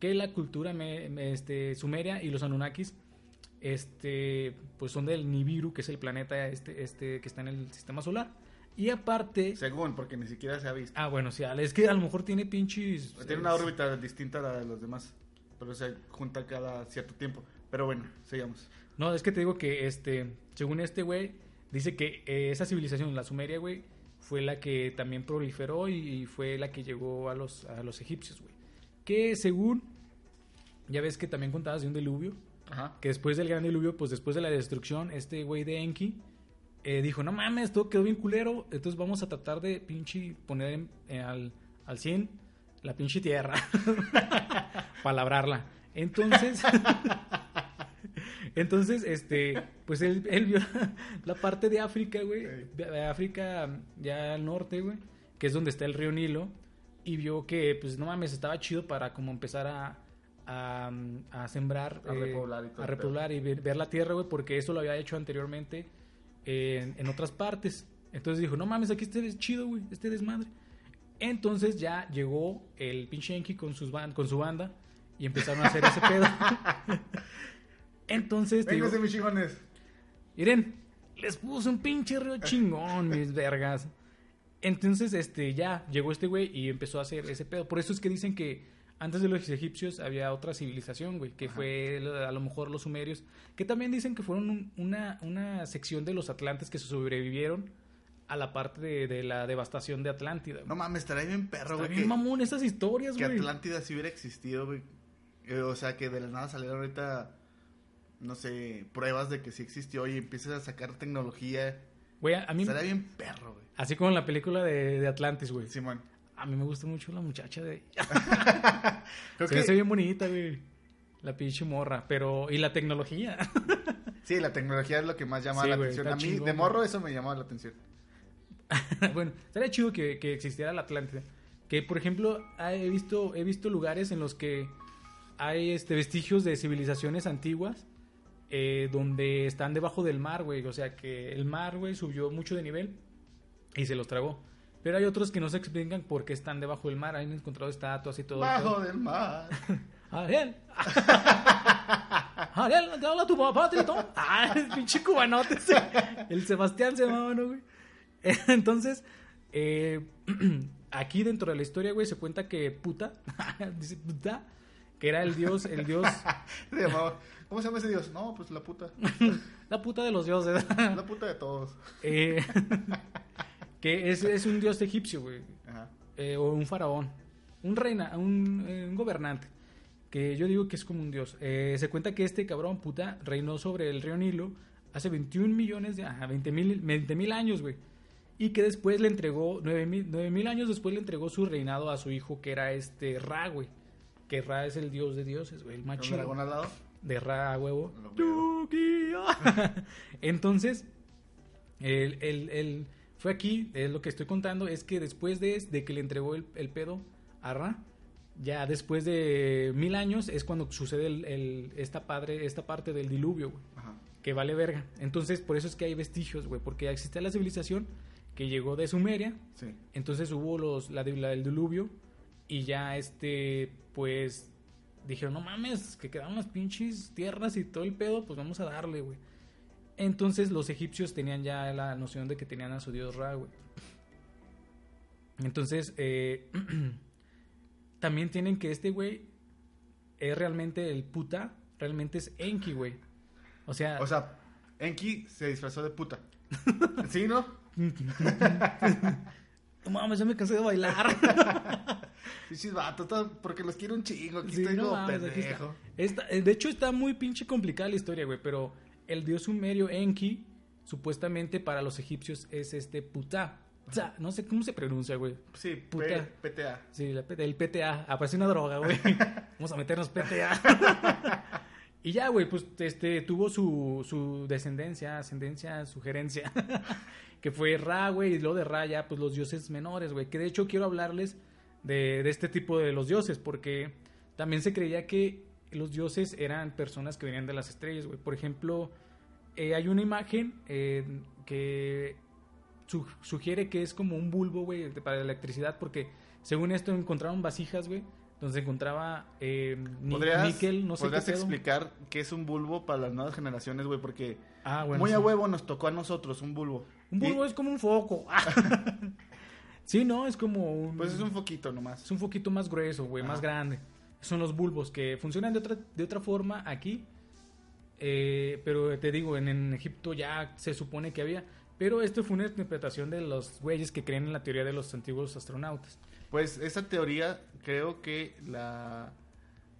que la cultura me- me- este, sumeria y los Anunnakis este, pues son del Nibiru, que es el planeta este, este que está en el sistema solar. Y aparte... Según, porque ni siquiera se ha visto. Ah, bueno, sí, es que a lo mejor tiene pinches... Tiene una órbita distinta a la de los demás. Pero se junta cada cierto tiempo. Pero bueno, sigamos. No, es que te digo que, este, según este güey, dice que eh, esa civilización, la Sumeria, güey, fue la que también proliferó y, y fue la que llegó a los, a los egipcios, güey. Que según, ya ves que también contabas de un diluvio, Ajá. que después del gran diluvio, pues después de la destrucción, este güey de Enki eh, dijo, no mames, todo quedó bien culero, entonces vamos a tratar de pinche poner en- eh, al, al 100 la pinche tierra, palabrarla. Entonces, entonces, este, pues él, él vio la parte de África, güey, de África ya al norte, güey, que es donde está el río Nilo, y vio que, pues no mames, estaba chido para como empezar a, a, a sembrar, A repoblar y todo a el repoblar y ver, ver la tierra, güey, porque eso lo había hecho anteriormente en, en otras partes. Entonces dijo, no mames, aquí este es chido, güey, este desmadre. Entonces ya llegó el pinche Enki con, sus con su banda y empezaron a hacer ese pedo. Entonces, te digo, mis chingones. miren, les puse un pinche río chingón, mis vergas. Entonces, este, ya llegó este güey y empezó a hacer ese pedo. Por eso es que dicen que antes de los egipcios había otra civilización, güey, que fue a lo mejor los sumerios, que también dicen que fueron un- una, una sección de los atlantes que sobrevivieron a la parte de, de la devastación de Atlántida. güey. No mames, estaría bien perro, güey. bien Que, mamón esas historias, que güey. Atlántida sí hubiera existido, güey. Eh, o sea, que de la nada salieron ahorita, no sé, pruebas de que sí existió y empieces a sacar tecnología. Güey, a a mí, Estaría bien perro, güey. así como en la película de, de Atlantis, güey. Simón. A mí me gusta mucho la muchacha de... Creo Se que hace bien bonita, güey. La pinche morra, pero... Y la tecnología. sí, la tecnología es lo que más llama Sí, la güey, atención. A mí, chingón, de morro, eso me llamaba la atención. bueno, estaría chido que, que existiera la Atlántida. Que, por ejemplo, ha- he visto, he visto lugares en los que hay este, vestigios de civilizaciones antiguas eh, donde están debajo del mar, güey. O sea, que el mar, güey, subió mucho de nivel y se los tragó. Pero hay otros que no se explican por qué están debajo del mar. Han encontrado estatuas y todo. Bajo del mar. Ariel. Ariel, te habla tu papá, Tritón. Ah, el pinche cubanote. ese. El Sebastián se llamaba, ¿no, güey? Entonces, eh, aquí dentro de la historia, güey, se cuenta que puta, dice puta, que era el dios, el dios, Se llamaba- ¿Cómo se llama ese dios? No, pues la puta. la puta de los dioses. La puta de todos. Eh, que es, es un dios egipcio, güey. Ajá. eh, o un faraón, un reina, un, eh, un gobernante, que yo digo que es como un dios. Se cuenta que este cabrón puta reinó sobre el río Nilo hace 21 millones de, ajá, 20 mil 20 mil años, güey. Y que después le entregó, 9 mil, 9 mil años después le entregó su reinado a su hijo, que era este Ra, güey. que Ra es el dios de dioses, güey, el más ¿Un chido. dragón al lado? De Ra a huevo. Entonces, el, el- el- fue aquí, es lo que estoy contando, es que después de, de que le entregó el, el pedo a Ra, ya después de mil años es cuando sucede el, el- esta, padre, esta parte del diluvio, güey, Ajá. que vale verga. Entonces, por eso es que hay vestigios, güey, porque ya existe la civilización que llegó de Sumeria, Sí. entonces hubo los, la, la del diluvio y ya este, pues, dijeron, no mames, que quedaron las pinches tierras y todo el pedo, pues vamos a darle, güey. Entonces los egipcios tenían ya la noción de que tenían a su dios Ra, güey. Entonces, eh, también tienen que este güey es realmente el puta, realmente es Enki, güey. O sea, O sea, Enki se disfrazó de puta. ¿Sí, no? no mames, ya me cansé de bailar. Pichis vato, todo porque los quiero un chingo. Aquí Sí, estoy no como mames, aquí está. pendejo. Está- eh, de hecho, está muy pinche complicada la historia, güey. Pero el dios sumerio Enki, supuestamente para los egipcios, es este Putá. Tsa, no sé cómo se pronuncia, güey. Sí, Puta. PTA. Sí, la el PTA. Aparece una droga, güey. Vamos a meternos PTA. y ya, güey, pues este tuvo su, su descendencia, ascendencia, sugerencia. que fue Ra, güey. Y luego de Ra ya, pues los dioses menores, güey. Que de hecho quiero hablarles de, de este tipo de los dioses. Porque también se creía que los dioses eran personas que venían de las estrellas, güey. Por ejemplo, eh, hay una imagen eh, que su- sugiere que es como un bulbo, güey, para la electricidad, porque según esto encontraron vasijas, güey, donde se encontraba eh, ni- ¿Podrías, níquel, no sé podrías explicar qué es un bulbo para las nuevas generaciones, güey? Porque Ah, bueno. muy sí. a huevo nos tocó a nosotros un bulbo. Un bulbo Y, es como un foco. sí, no, es como un... Pues es un foquito nomás. es un foquito más grueso, güey, más grande. Son los bulbos que funcionan de otra, de otra forma aquí. eh, pero te digo, en, en Egipto ya se supone que había. Pero esto fue una interpretación de los güeyes que creen en la teoría de los antiguos astronautas. Pues esa teoría creo que la,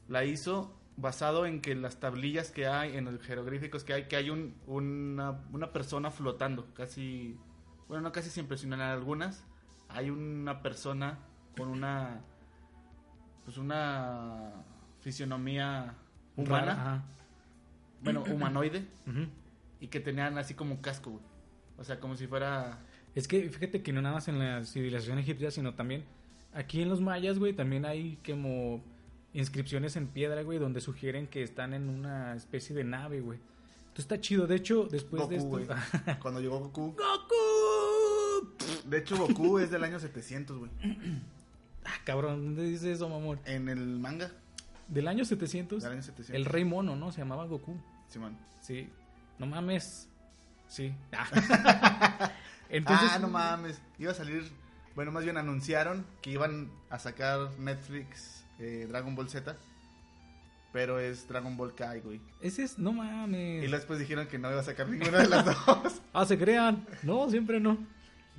la hizo basado en que las tablillas que hay, en los jeroglíficos que hay, que hay un, una, una persona flotando, casi, bueno, no casi siempre, sino en algunas, hay una persona con una, pues una fisionomía humana, bueno, humanoide, y que tenían así como casco, güey. O sea, como si fuera... Es que fíjate que no nada más en la civilización egipcia, sino también aquí en los mayas, güey, también hay como inscripciones en piedra, güey, donde sugieren que están en una especie de nave, güey. Entonces está chido. De hecho, después de esto... Cuando llegó Goku. ¡Goku! De hecho, Goku es del año 700, güey. Ah, cabrón, ¿dónde dice eso, mamón? En el manga, Del año 700, del año 700. el rey mono, ¿no? Se llamaba Goku. Simón. Sí. No mames. Sí. Ah. Entonces, ah, no mames. Iba a salir. Bueno, más bien anunciaron que iban a sacar Netflix eh, Dragon Ball Z. Pero es Dragon Ball Kai, güey. Ese es, no mames. Y después dijeron que no iba a sacar ninguna de las dos. Ah, se crean. No, siempre no.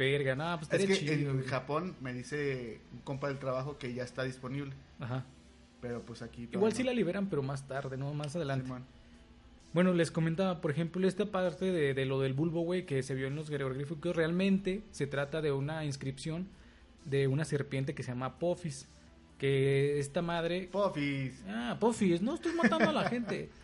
Verga, nada, pues es que chido. en güey. Japón me dice un compa del trabajo que ya está disponible. Ajá. Pero pues aquí. Igual todavía sí no. la liberan, pero más tarde, ¿no? Más adelante. Simón. Bueno, les comentaba, por ejemplo, esta parte de, de lo del bulbo, güey, que se vio en los jeroglíficos, realmente se trata de una inscripción de una serpiente que se llama Apophis. Que esta madre. Pofis. Ah, Apophis, no estoy matando a la gente.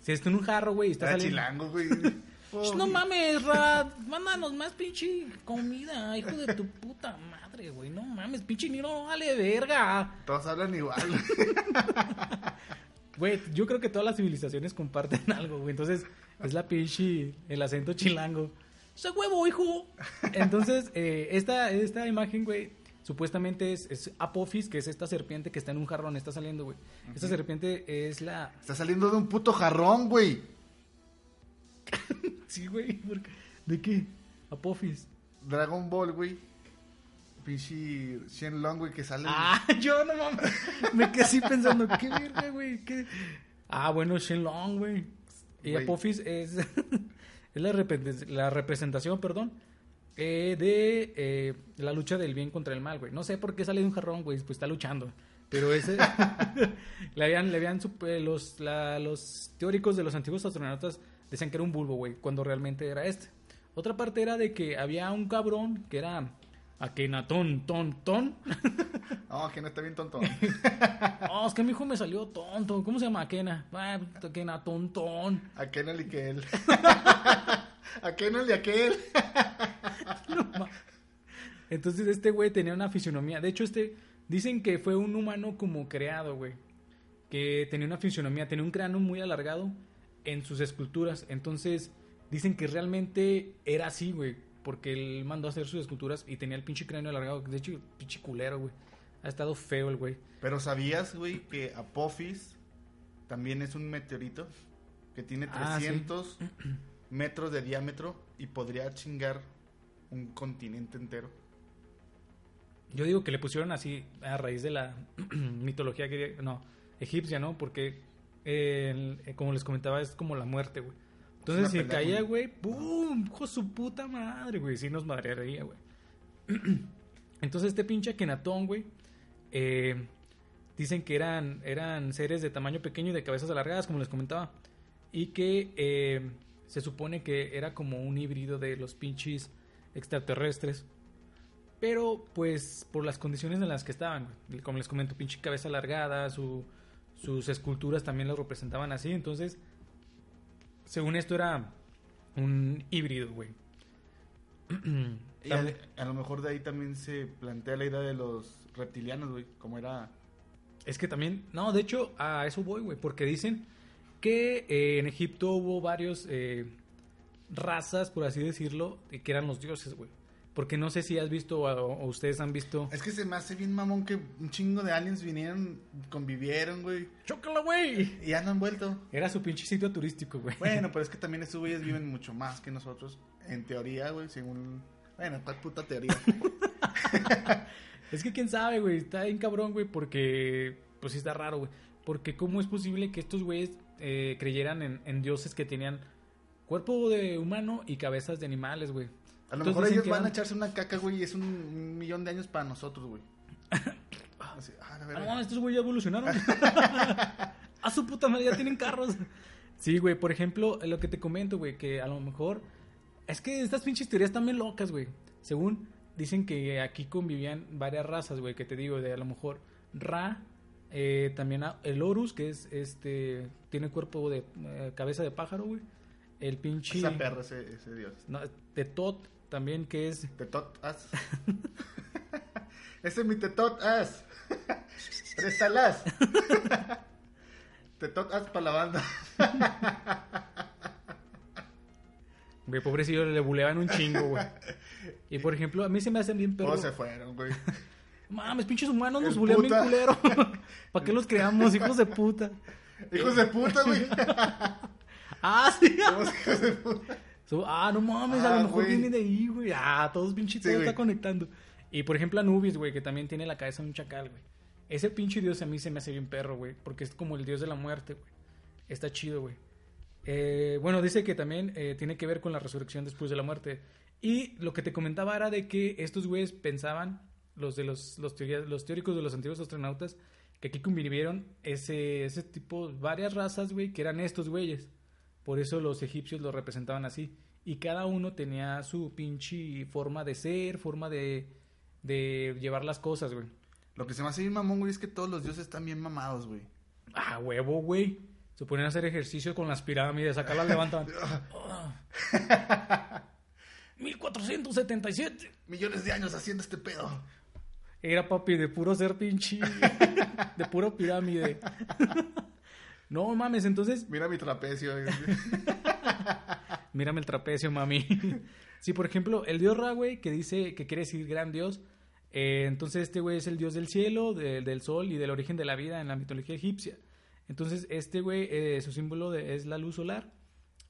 Si está en un jarro, güey, está Era saliendo. chilango, güey. Sh, Pofis. No mames, Rad, mándanos más pinche comida, hijo de tu puta madre, güey. No mames, pinche Niro vale verga. Todos hablan igual. Güey, yo creo que todas las civilizaciones comparten algo, güey. Entonces, es la pinche, el acento chilango. ¡Ese huevo, hijo! Entonces, eh, esta, esta imagen, güey, supuestamente es, es Apophis, que es esta serpiente que está en un jarrón, está saliendo, güey. Esta serpiente es la... Está saliendo de un puto jarrón, güey. Sí, güey, ¿por qué? ¿de qué? Apophis. Dragon Ball, güey. Pinche Shenlong, güey, que sale. Ah, yo no mames. Me quedé así pensando, qué verga, güey. ¿Qué? Ah, bueno, Shenlong, güey. Y Güey. Apophis es, es la, repre- la representación, perdón, eh, de eh, la lucha del bien contra el mal, güey. No sé por qué sale de un jarrón, güey, pues está luchando. Pero ese. le habían, le habían eh, los, la- los teóricos de los antiguos astronautas decían que era un bulbo, güey, cuando realmente era este. Otra parte era de que había un cabrón que era Akenatón, ton, ton. No, que no está bien tonto. Oh, es que mi hijo me salió tonto. ¿Cómo se llama Akena? Ah, Akenatón, ton. A Kenel y que él. A Kenel y aquel. Entonces este güey tenía una fisionomía. De hecho, este dicen que fue un humano como creado, güey. Que tenía una fisionomía, tenía un cráneo muy alargado en sus esculturas. Entonces dicen que realmente era así, güey. Porque él mandó a hacer sus esculturas y tenía el pinche cráneo alargado. De hecho, pinche culero, güey. Ha estado feo el güey. Pero ¿sabías, güey, que Apophis también es un meteorito que tiene Ah, sí. 300 metros de diámetro y podría chingar un continente entero? Yo digo que le pusieron así a raíz de la mitología griega, no, egipcia, ¿no? Porque, eh, el- como les comentaba, es como la muerte, güey. Entonces, Es si caía, güey. ¡pum! ¡Hijo su puta madre, güey! Sí nos madrearía, güey. Entonces, este pinche Akenatón, güey, eh, dicen que eran, eran seres de tamaño pequeño y de cabezas alargadas, como les comentaba. Y que eh, se supone que era como un híbrido de los pinches extraterrestres. Pero, pues, por las condiciones en las que estaban, güey. como les comento, pinche cabeza alargada, su, sus esculturas también lo representaban así. Entonces, según esto era un híbrido, güey. Y a, a lo mejor de ahí también se plantea la idea de los reptilianos, güey, como era... Es que también, no, de hecho, a eso voy, güey, porque dicen que eh, en Egipto hubo varios eh, razas, por así decirlo, que eran los dioses, güey. Porque no sé si has visto o, o ustedes han visto. Es que se me hace bien mamón que un chingo de aliens vinieron, convivieron, güey, ¡Chócala, güey! y ya no han vuelto. Era su pinche sitio turístico, güey. Bueno, pero es que también estos güeyes viven mucho más que nosotros, en teoría, güey, según... Bueno, ¿cuál puta teoría? Es que quién sabe, güey. Está bien cabrón, güey, porque. Pues sí está raro, güey. Porque, ¿cómo es posible que estos güeyes eh, creyeran en, en dioses que tenían cuerpo de humano y cabezas de animales, güey? A lo mejor ellos van a echarse una caca, güey, y es un, millón de años para nosotros, güey. Así, ah, la Ah, verga. no, estos güeyes ya evolucionaron. a su puta madre, ya tienen carros. Sí, güey, por ejemplo, lo que te comento, güey, que a lo mejor. Es que estas pinches teorías están bien locas, güey. Según dicen que aquí convivían varias razas, güey, que te digo, de a lo mejor Ra, eh, también el Horus, que es este. Tiene cuerpo de eh, cabeza de pájaro, güey. El pinche. Esa perra, ese, ese dios. No, Tetot, también, que es. Tetot as. ese es mi tetot as. Préstalas. tetot as para la banda. Güey, pobrecillo, le buleaban un chingo, güey. Y por ejemplo, a mí se me hacen bien perros. Se fueron, güey. Mames, pinches humanos nos bulean bien culero. ¿Para qué los creamos, hijos de puta? Hijos de puta, güey. Ah, sí. Hijos de puta. Ah, no mames, a Ah, lo mejor güey. viene de ahí, güey. Ah, todos pinches, Sí, todo está conectando. Y por ejemplo, Anubis, güey, que también tiene la cabeza de un chacal, güey. Ese pinche dios a mí se me hace bien perro, güey. Porque es como el dios de la muerte, güey. Está chido, güey. Eh, bueno, dice que también eh, tiene que ver con la resurrección después de la muerte. Y lo que te comentaba era de que estos güeyes pensaban, los de los, los, teoría- los teóricos de los antiguos astronautas, que aquí convivieron ese, ese tipo, varias razas, güey, que eran estos güeyes. Por eso los egipcios lo representaban así. Y cada uno tenía su pinche forma de ser, forma de, de llevar las cosas, güey. Lo que se me hace bien mamón, güey, es que todos los dioses están bien mamados, güey. Ah, huevo, güey. Se ponían a hacer ejercicio con las pirámides, acá las levantaban. Ah. 1477. Millones de años haciendo este pedo. Era papi de puro ser pinche. De puro pirámide. No mames, entonces. Mira mi trapecio. Mírame el trapecio, mami. Sí, por ejemplo, el dios Ra, güey, que dice que quiere decir gran dios. eh, entonces, este güey es el dios del cielo, de- del sol y del origen de la vida en la mitología egipcia. Entonces, este güey, eh, su símbolo de- es la luz solar,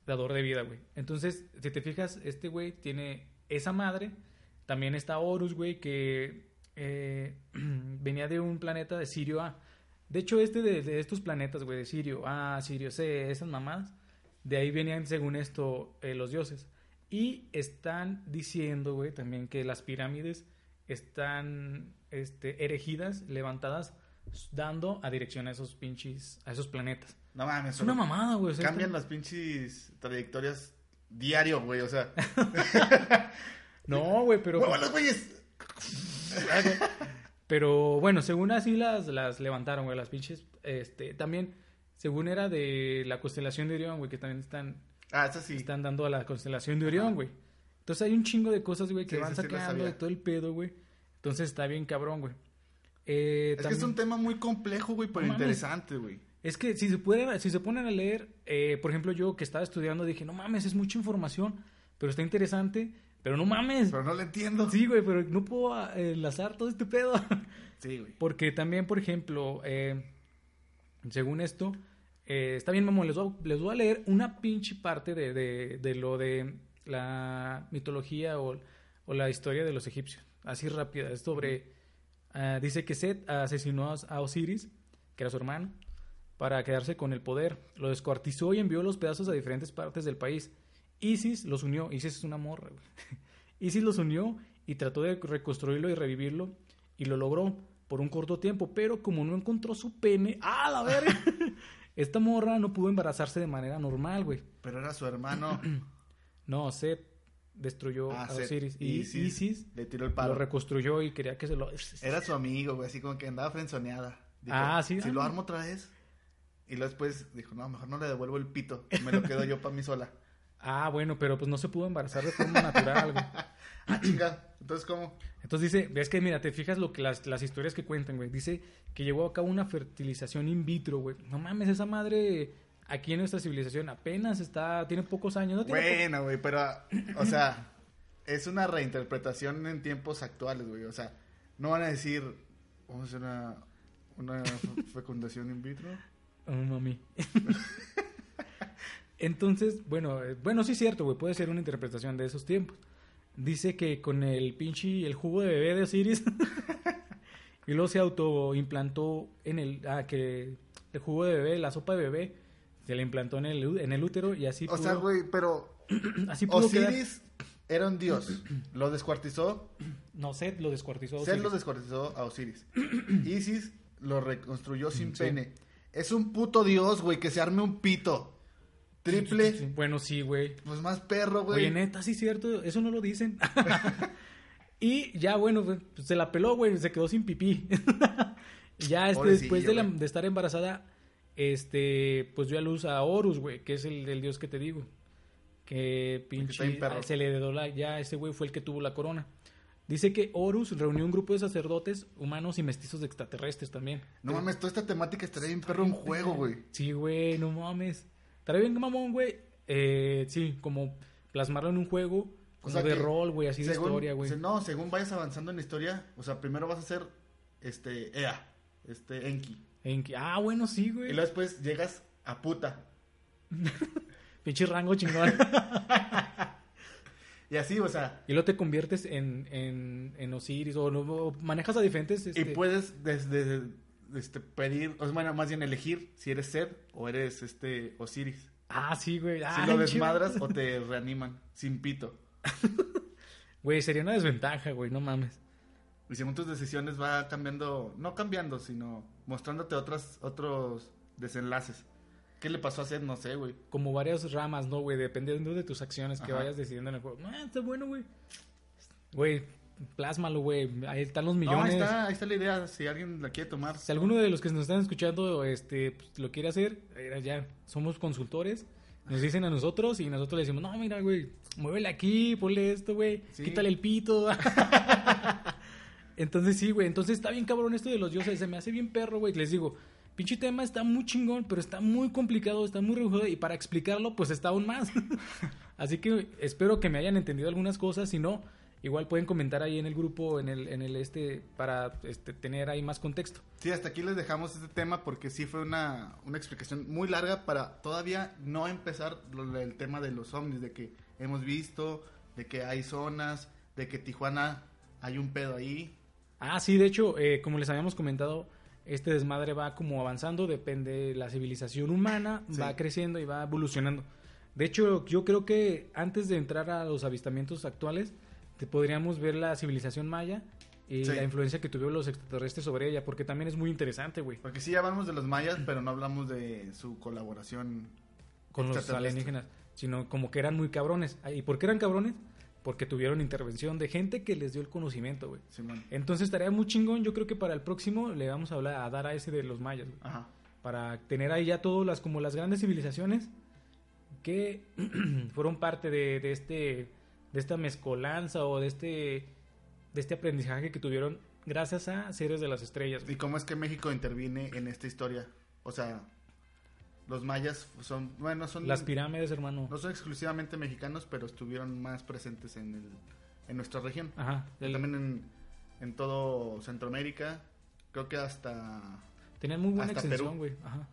dador de vida, güey. Entonces, si te fijas, este güey tiene esa madre. También está Horus, güey, que eh, venía de un planeta de Sirio A. De hecho, este de, de estos planetas, güey, de Sirio A, Sirio C, esas mamadas, de ahí venían, según esto, eh, los dioses. Y están diciendo, güey, también que las pirámides están este, erigidas, levantadas, dando a dirección a esos pinches, a esos planetas. No mames. Es una mamada, güey. o sea, Cambian las pinches trayectorias diario, güey. O sea, No, güey, pero... ¡Muévalos, güeyes! Pero bueno, según así las, las levantaron, güey, las pinches. Este, también, según era de la constelación de Orión, güey, que también están, Ah, eso sí. están dando a la constelación de Orión, güey. Entonces hay un chingo de cosas, güey, que Sí, van sí, sacando de todo el pedo, güey. Entonces está bien cabrón, güey. Eh, Es que es un tema muy complejo, güey, pero No interesante, güey. Es que si se, pueden, si se ponen a leer, eh, por ejemplo, yo que estaba estudiando dije, no mames, es mucha información, pero está interesante, pero no mames. Pero no lo entiendo. Sí, güey, pero no puedo ah, enlazar todo este pedo. Sí, güey. Porque también, por ejemplo, eh, según esto, eh, está bien, mamón, les voy, a- les voy a leer una pinche parte de, de, de lo de la mitología o, o la historia de los egipcios. Así rápida, es sobre... ah, dice que Set asesinó a Osiris, que era su hermano, para quedarse con el poder. Lo descuartizó y envió los pedazos a diferentes partes del país. Isis los unió. Isis es una morra, güey. Isis los unió y trató de reconstruirlo y revivirlo y lo logró por un corto tiempo, pero como no encontró su pene, ¡ah, la verga! Esta morra no pudo embarazarse de manera normal, güey. Pero era su hermano. No, Set destruyó Ah, a. Osiris y Isis Isis, le tiró el lo palo. reconstruyó y quería que se lo... Era su amigo, güey, así como que andaba frenzoneada. Dijo, Ah, sí, Si ah. lo armo otra vez. Y luego después dijo, no, mejor no le devuelvo el pito. Me lo quedo yo para mí sola. Ah, bueno, pero pues no se pudo embarazar de forma natural, güey. Ah, chinga. Entonces, ¿cómo? Entonces dice, ves que mira, te fijas lo que las, las historias que cuentan, güey. Dice que llevó a cabo una fertilización in vitro, güey. No mames, esa madre aquí en nuestra civilización apenas está, tiene pocos años, ¿no? Tiene Bueno, güey, pero, o sea, es una reinterpretación en tiempos actuales, güey. O sea, no van a decir, vamos a hacer una, una fe- fecundación in vitro. Oh, mami. Entonces, bueno, eh, bueno, sí es cierto, güey, puede ser una interpretación de esos tiempos. Dice que con el pinche, el jugo de bebé de Osiris, y luego se autoimplantó en el, ah, que el jugo de bebé, la sopa de bebé, se le implantó en el, en el útero y así O sea, güey, pero así pudo quedar- Osiris era un dios. Lo descuartizó. No, Seth lo descuartizó. a Osiris. lo descuartizó a Osiris. Isis lo reconstruyó sin Sí. pene. Es un puto dios, güey, que se arme un pito. Triple. Sí, Bueno, sí, güey. Pues más perro, güey. Oye, neta, sí cierto, eso no lo dicen. y ya, bueno, pues, se la peló, güey, se quedó sin pipí. Ya este, después de, la- de estar embarazada, este, pues dio a luz a Horus, güey, que es el, el dios que te digo. Que pinche, se le dedó la, ya ese güey fue el que tuvo la corona. Dice que Horus reunió un grupo de sacerdotes humanos y mestizos extraterrestres también. No mames, toda esta temática estaría bien perro un juego, güey. Sí, güey, no mames. Estaría bien mamón, güey. Eh, sí, como plasmarlo en un juego, O como sea de rol, güey, así de historia, güey. No, según vayas avanzando en la historia, o sea, primero vas a hacer este Ea, este Enki. En que- ah, bueno, sí, Y güey. luego después llegas a puta. Pinche rango chingón. Y así, o sea, y luego te conviertes en, en, en Osiris o, o manejas a diferentes. y Este, puedes desde este, pedir, o bueno, más bien elegir si eres Seth o eres este Osiris. Ah, sí, güey. Si Ah, lo chido. desmadras o te reaniman sin pito. Güey, sería una desventaja, güey, no mames. Y según tus decisiones va cambiando, no cambiando, sino mostrándote otras, otros desenlaces. ¿Qué le pasó a Seth? No sé, güey. Como varias ramas, ¿no, güey? Dependiendo de tus acciones que Ajá. vayas decidiendo en el juego. Ah, está bueno, güey. Güey, plásmalo, güey. Ahí están los No, millones. ahí está, ahí está la idea, si alguien la quiere tomar. Si alguno de los que nos están escuchando este, pues, lo quiere hacer, eh, ya somos consultores. Nos dicen a nosotros y nosotros le decimos, no, mira, güey, muévele aquí, ponle esto, güey, Sí. quítale el pito. entonces sí, güey, entonces está bien cabrón esto de los dioses, se me hace bien perro, güey. Les digo, pinche tema está muy chingón, pero está muy complicado, está muy rebujado y para explicarlo, pues está aún más. Así que espero que me hayan entendido algunas cosas, si no, igual pueden comentar ahí en el grupo, en el, en el este, para este, tener ahí más contexto. Sí, hasta aquí les dejamos este tema porque sí fue una, una explicación muy larga para todavía no empezar lo- el tema de los ovnis, de que hemos visto, de que hay zonas, de que Tijuana hay un pedo ahí. Ah, sí, de hecho, eh, como les habíamos comentado, este desmadre va como avanzando, depende de la civilización humana, Sí. va creciendo y va evolucionando. De hecho, yo creo que antes de entrar a los avistamientos actuales, podríamos ver la civilización maya y Sí. la influencia que tuvieron los extraterrestres sobre ella, porque también es muy interesante, güey, Porque sí hablamos de los mayas, pero no hablamos de su colaboración. con los alienígenas, sino como que eran muy cabrones. Ah, ¿Y por qué eran cabrones? porque tuvieron intervención de gente que les dio el conocimiento, güey. Simón. Entonces estaría muy chingón. Yo creo que para el próximo le vamos a hablar a dar a ese de los mayas, güey. Ajá. Para tener ahí ya todas las como las grandes civilizaciones que fueron parte de, de este de esta mezcolanza o de este de este aprendizaje que tuvieron gracias a seres de las estrellas. ¿Y cómo es que México interviene en esta historia? O sea, los mayas son, bueno, son... Las pirámides, hermano. No son exclusivamente mexicanos, pero estuvieron más presentes en, el, en nuestra región. Ajá. También en, en todo Centroamérica. Creo que hasta... Tenían muy buena extensión, güey. Ajá.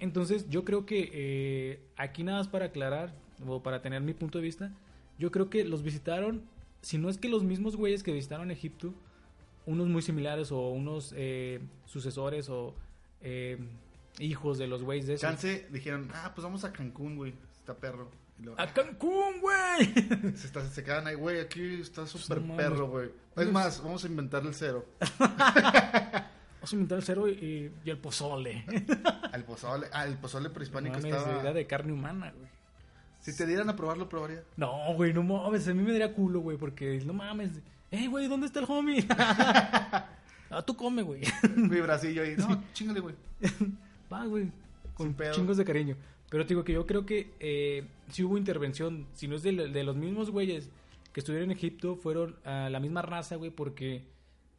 Entonces, yo creo que eh, aquí nada más para aclarar, o para tener mi punto de vista, yo creo que los visitaron, si no es que los mismos güeyes que visitaron Egipto, unos muy similares o unos eh, sucesores o eh, hijos de los güeyes de esos. Chance dijeron, ah, pues vamos a Cancún, güey. Está perro. Luego, ¡A Cancún, güey! se, está- se quedan ahí, güey, aquí está súper no mames. perro, güey. Es más, vamos a inventar el cero. Vamos a inventar el cero y, y el pozole. Al pozole, ah, el pozole prehispánico Mames, estaba... de carne humana, güey. Si te dieran a probarlo, probaría. No, güey, no mames, a mí me daría culo, güey, porque no mames. Eh, güey, ¿dónde está el homie? ah, tú come, güey. Mi bracillo ahí, no, chingale, güey. Va, güey, con chingos de cariño. Pero te digo que yo creo que eh, si hubo intervención, si no es de, de los mismos güeyes que estuvieron en Egipto, fueron a la misma raza, güey, porque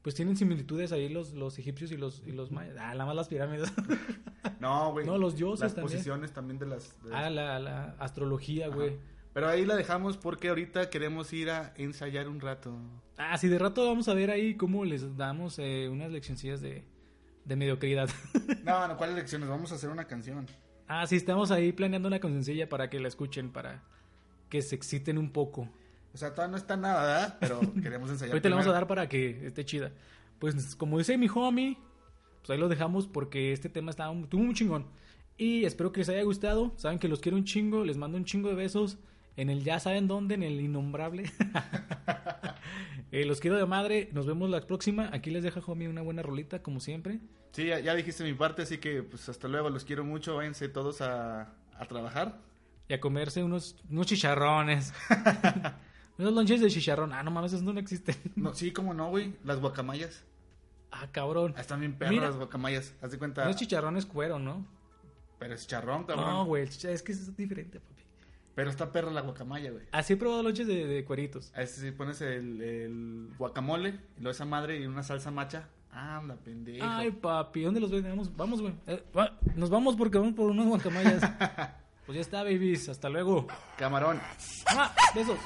pues tienen similitudes ahí los, los egipcios y los, y los mayas. Ah, nada más las pirámides. No, güey. No, los dioses Las también. posiciones también de las... de ah, la, la astrología, Ajá. güey. Pero ahí la dejamos porque ahorita queremos ir a ensayar un rato. Ah, sí, de rato vamos a ver ahí cómo les damos eh, unas leccioncillas de, de mediocridad. No, no, ¿cuáles lecciones? Vamos a hacer una canción. ah, sí, estamos ahí planeando una cancioncilla para que la escuchen, para que se exciten un poco. O sea, todavía no está nada, ¿verdad? Pero queremos ensayar. Ahorita le vamos a dar para que esté chida. Pues como dice mi homie, pues ahí lo dejamos porque este tema estaba muy, estuvo muy chingón. Y espero que les haya gustado. Saben que los quiero un chingo, les mando un chingo de besos. En el ya saben dónde, en el innombrable. Eh, los quiero de madre. Nos vemos la próxima. Aquí les deja homie una buena rolita, como siempre. Sí, ya, ya dijiste mi parte, así que pues hasta luego. Los quiero mucho. Váyanse todos a, a trabajar. Y a comerse unos, unos chicharrones. unos lonches de chicharrón. Ah, no mames, esos no existen. No, sí, cómo no, güey. Las guacamayas. Ah, cabrón. Ah, Están bien perras Mira. las guacamayas. Haz de cuenta. No es chicharrón, es cuero, ¿no? Pero es charrón, cabrón. No, güey, es que es diferente, papi. Pero está perra la guacamaya, güey. Así he probado lonches de, de cueritos. A ese sí pones el, el guacamole, y luego esa madre y una salsa macha. Anda, pendejo. Ay, papi, ¿dónde los vendemos? Vamos, güey. Eh, va- nos vamos porque vamos por unos guacamayas. pues ya está, babies. Hasta luego. Camarón. Ah, besos.